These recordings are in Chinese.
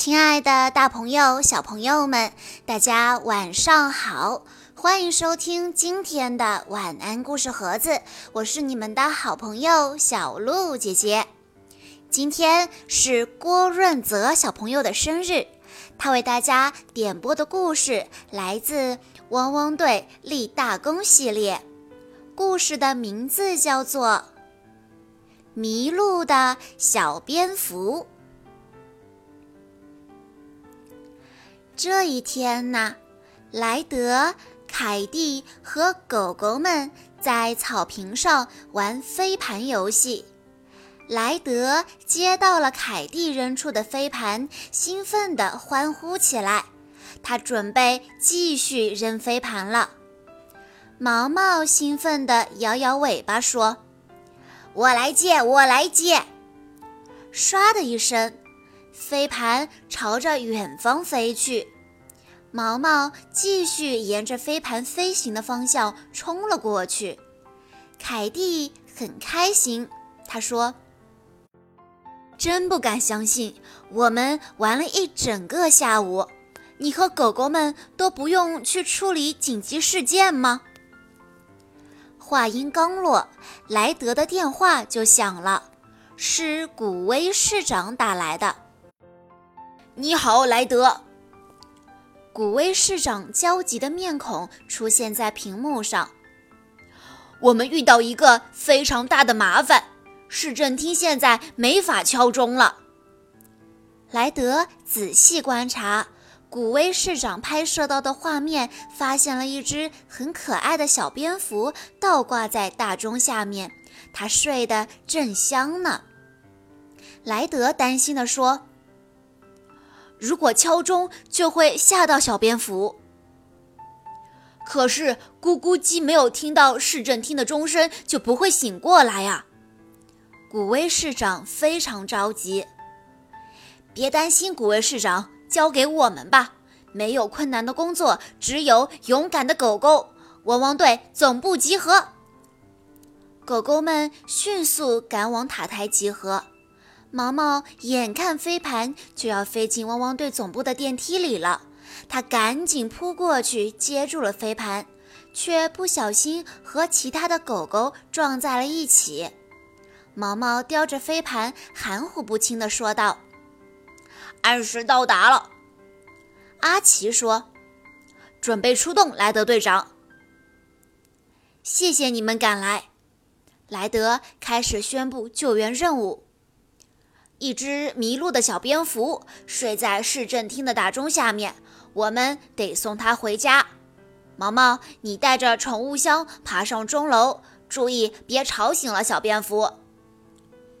亲爱的，大朋友、小朋友们，大家晚上好！欢迎收听今天的晚安故事盒子，我是你们的好朋友小鹿姐姐。今天是郭润泽小朋友的生日，他为大家点播的故事来自《汪汪队立大功》系列，故事的名字叫做《迷路的小蝙蝠》。这一天呢，莱德、凯蒂和狗狗们在草坪上玩飞盘游戏。莱德接到了凯蒂扔出的飞盘，兴奋地欢呼起来。他准备继续扔飞盘了。毛毛兴奋地摇摇尾巴说：“我来接，我来接！”唰的一声。飞盘朝着远方飞去，毛毛继续沿着飞盘飞行的方向冲了过去。凯蒂很开心，他说：“真不敢相信，我们玩了一整个下午，你和狗狗们都不用去处理紧急事件吗？”话音刚落，莱德的电话就响了，是古威市长打来的。你好，莱德。古威市长焦急的面孔出现在屏幕上。我们遇到一个非常大的麻烦，市政厅现在没法敲钟了。莱德仔细观察古威市长拍摄到的画面，发现了一只很可爱的小蝙蝠倒挂在大钟下面，它睡得正香呢。莱德担心地说。如果敲钟就会吓到小蝙蝠，可是咕咕鸡没有听到市政厅的钟声就不会醒过来呀。古威市长非常着急。别担心，古威市长，交给我们吧。没有困难的工作，只有勇敢的狗狗。汪汪队总部集合。狗狗们迅速赶往塔台集合。毛毛眼看飞盘就要飞进汪汪队总部的电梯里了，他赶紧扑过去接住了飞盘，却不小心和其他的狗狗撞在了一起。毛毛叼着飞盘，含糊不清地说道：“按时到达了。”阿奇说：“准备出动，莱德队长。谢谢你们赶来。”莱德开始宣布救援任务。一只迷路的小蝙蝠睡在市政厅的大钟下面，我们得送它回家。毛毛，你带着宠物箱爬上钟楼，注意别吵醒了小蝙蝠。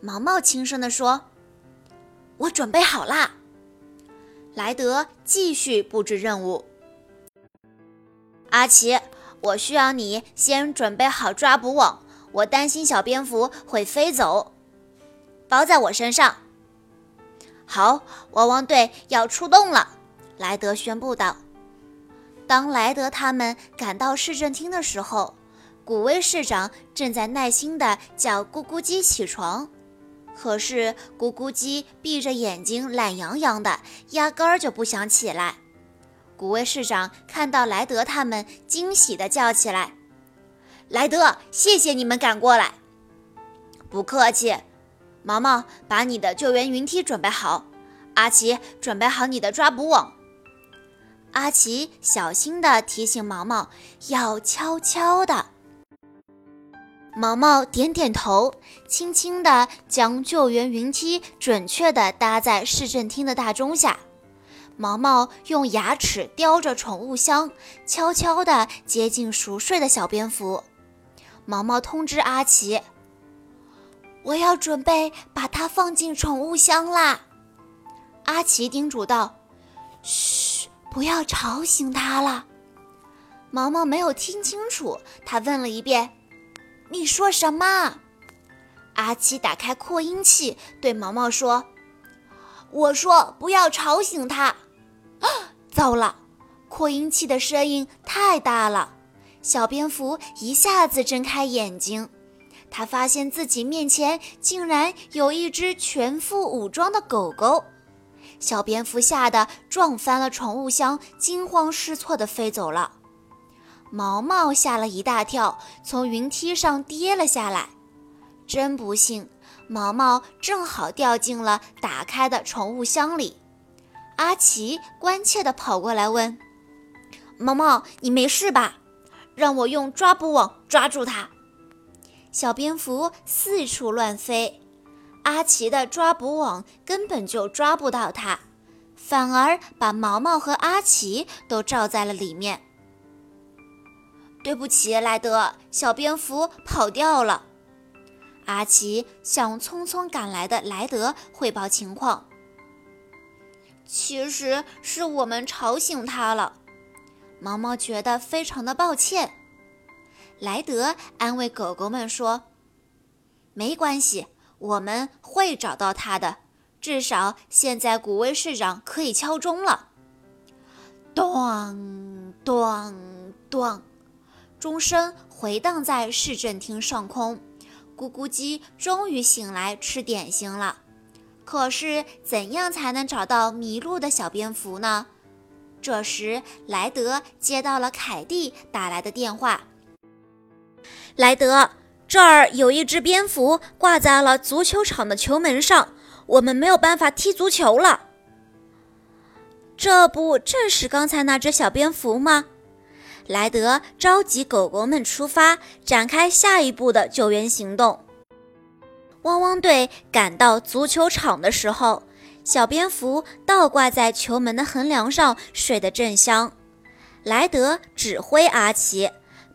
毛毛轻声地说：“我准备好啦。”莱德继续布置任务。阿奇，我需要你先准备好抓捕网，我担心小蝙蝠会飞走，包在我身上。好，汪汪队要出动了，莱德宣布道。当莱德他们赶到市政厅的时候，古威市长正在耐心地叫咕咕鸡起床，可是咕咕鸡闭着眼睛，懒洋洋的，压根儿就不想起来。古威市长看到莱德他们，惊喜地叫起来：“莱德，谢谢你们赶过来。”不客气。毛毛，把你的救援云梯准备好。阿奇，准备好你的抓捕网。阿奇小心地提醒毛毛，要悄悄的。毛毛点点头，轻轻地将救援云梯准确地搭在市政厅的大钟下。毛毛用牙齿叼着宠物箱，悄悄地接近熟睡的小蝙蝠。毛毛通知阿奇。我要准备把它放进宠物箱啦，阿奇叮嘱道：“嘘，不要吵醒它了。”毛毛没有听清楚，他问了一遍：“你说什么？”阿奇打开扩音器对毛毛说：“我说不要吵醒它。”啊，糟了，扩音器的声音太大了，小蝙蝠一下子睁开眼睛。他发现自己面前竟然有一只全副武装的狗狗，小蝙蝠吓得撞翻了宠物箱，惊慌失措地飞走了。毛毛吓了一大跳，从云梯上跌了下来。真不幸，毛毛正好掉进了打开的宠物箱里。阿奇关切地跑过来问：“毛毛，你没事吧？让我用抓捕网抓住它。”小蝙蝠四处乱飞，阿奇的抓捕网根本就抓不到它，反而把毛毛和阿奇都罩在了里面。对不起，莱德，小蝙蝠跑掉了。阿奇向匆匆赶来的莱德汇报情况。其实是我们吵醒他了，毛毛觉得非常的抱歉。莱德安慰狗狗们说：“没关系，我们会找到它的。至少现在古威市长可以敲钟了。”咚咚咚，钟声回荡在市政厅上空。咕咕鸡终于醒来吃点心了，可是怎样才能找到迷路的小蝙蝠呢？这时，莱德接到了凯蒂打来的电话。莱德，这儿有一只蝙蝠挂在了足球场的球门上，我们没有办法踢足球了。这不正是刚才那只小蝙蝠吗？莱德召集狗狗们出发，展开下一步的救援行动。汪汪队赶到足球场的时候，小蝙蝠倒挂在球门的横梁上，睡得正香。莱德指挥阿奇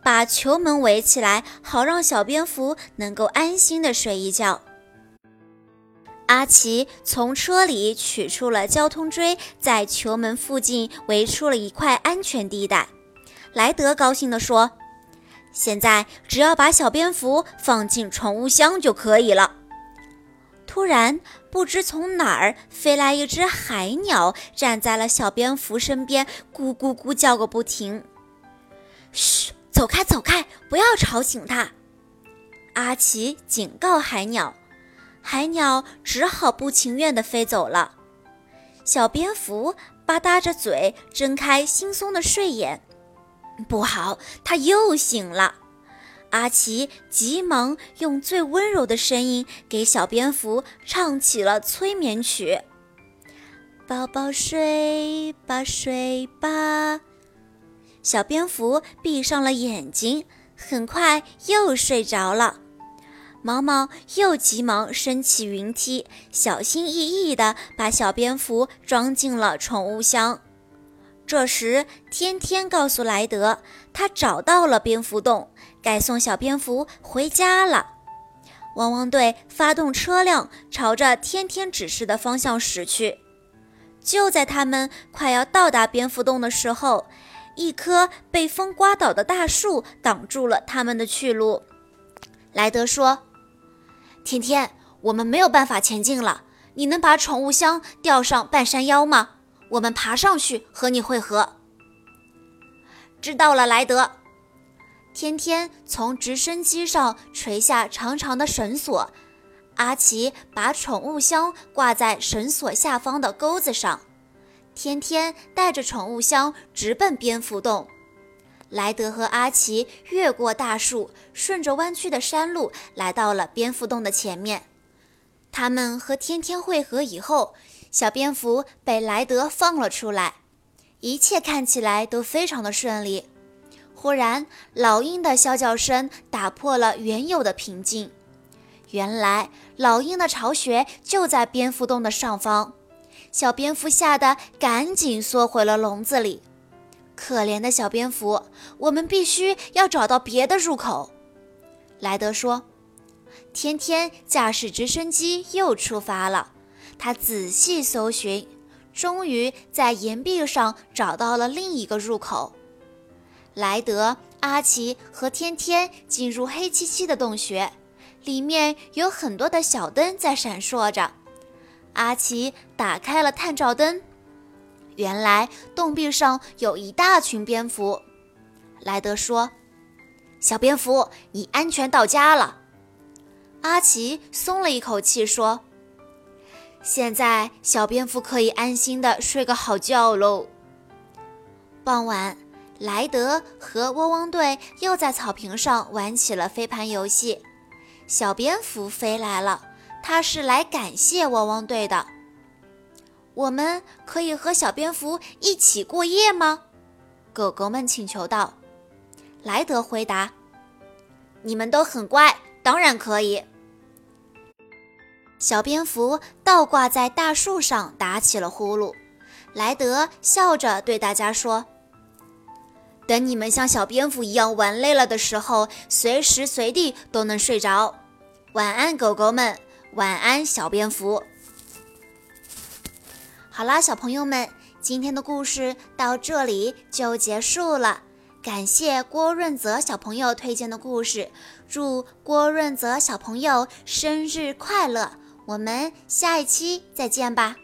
把球门围起来，好让小蝙蝠能够安心的睡一觉。阿奇从车里取出了交通锥，在球门附近围出了一块安全地带。莱德高兴地说：“现在只要把小蝙蝠放进宠物箱就可以了。”突然，不知从哪儿飞来一只海鸟，站在了小蝙蝠身边，咕咕咕叫个不停。“嘘，走开，走开，不要吵醒它！”阿奇警告海鸟。海鸟只好不情愿地飞走了。小蝙蝠吧嗒着嘴，睁开惺忪的睡眼。不好，他又醒了。阿奇急忙用最温柔的声音给小蝙蝠唱起了催眠曲：“宝宝睡吧，睡吧。”小蝙蝠闭上了眼睛，很快又睡着了。毛毛又急忙升起云梯，小心翼翼地把小蝙蝠装进了宠物箱。这时，天天告诉莱德，他找到了蝙蝠洞，该送小蝙蝠回家了。汪汪队发动车辆，朝着天天指示的方向驶去。就在他们快要到达蝙蝠洞的时候，一棵被风刮倒的大树挡住了他们的去路。莱德说：“天天，我们没有办法前进了，你能把宠物箱吊上半山腰吗？”我们爬上去和你会合。知道了，莱德。天天从直升机上垂下长长的绳索，阿奇把宠物箱挂在绳索下方的钩子上。天天带着宠物箱直奔蝙蝠洞。莱德和阿奇越过大树，顺着弯曲的山路来到了蝙蝠洞的前面。他们和天天会合以后。小蝙蝠被莱德放了出来，一切看起来都非常的顺利。忽然，老鹰的啸叫声打破了原有的平静。原来，老鹰的巢穴就在蝙蝠洞的上方。小蝙蝠吓得赶紧缩回了笼子里。可怜的小蝙蝠，我们必须要找到别的入口。莱德说：“天天驾驶直升机又出发了。”他仔细搜寻，终于在岩壁上找到了另一个入口。莱德、阿奇和天天进入黑漆漆的洞穴，里面有很多的小灯在闪烁着。阿奇打开了探照灯，原来洞壁上有一大群蝙蝠。莱德说：“小蝙蝠，你安全到家了。”阿奇松了一口气说。现在小蝙蝠可以安心的睡个好觉喽。傍晚，莱德和汪汪队又在草坪上玩起了飞盘游戏。小蝙蝠飞来了，他是来感谢汪汪队的。我们可以和小蝙蝠一起过夜吗？狗狗们请求道。莱德回答：“你们都很乖，当然可以。”小蝙蝠倒挂在大树上打起了呼噜。莱德笑着对大家说：“等你们像小蝙蝠一样玩累了的时候，随时随地都能睡着。晚安，狗狗们，晚安，小蝙蝠。”好啦，小朋友们，今天的故事到这里就结束了。感谢郭润泽小朋友推荐的故事，祝郭润泽小朋友生日快乐！我们下一期再见吧。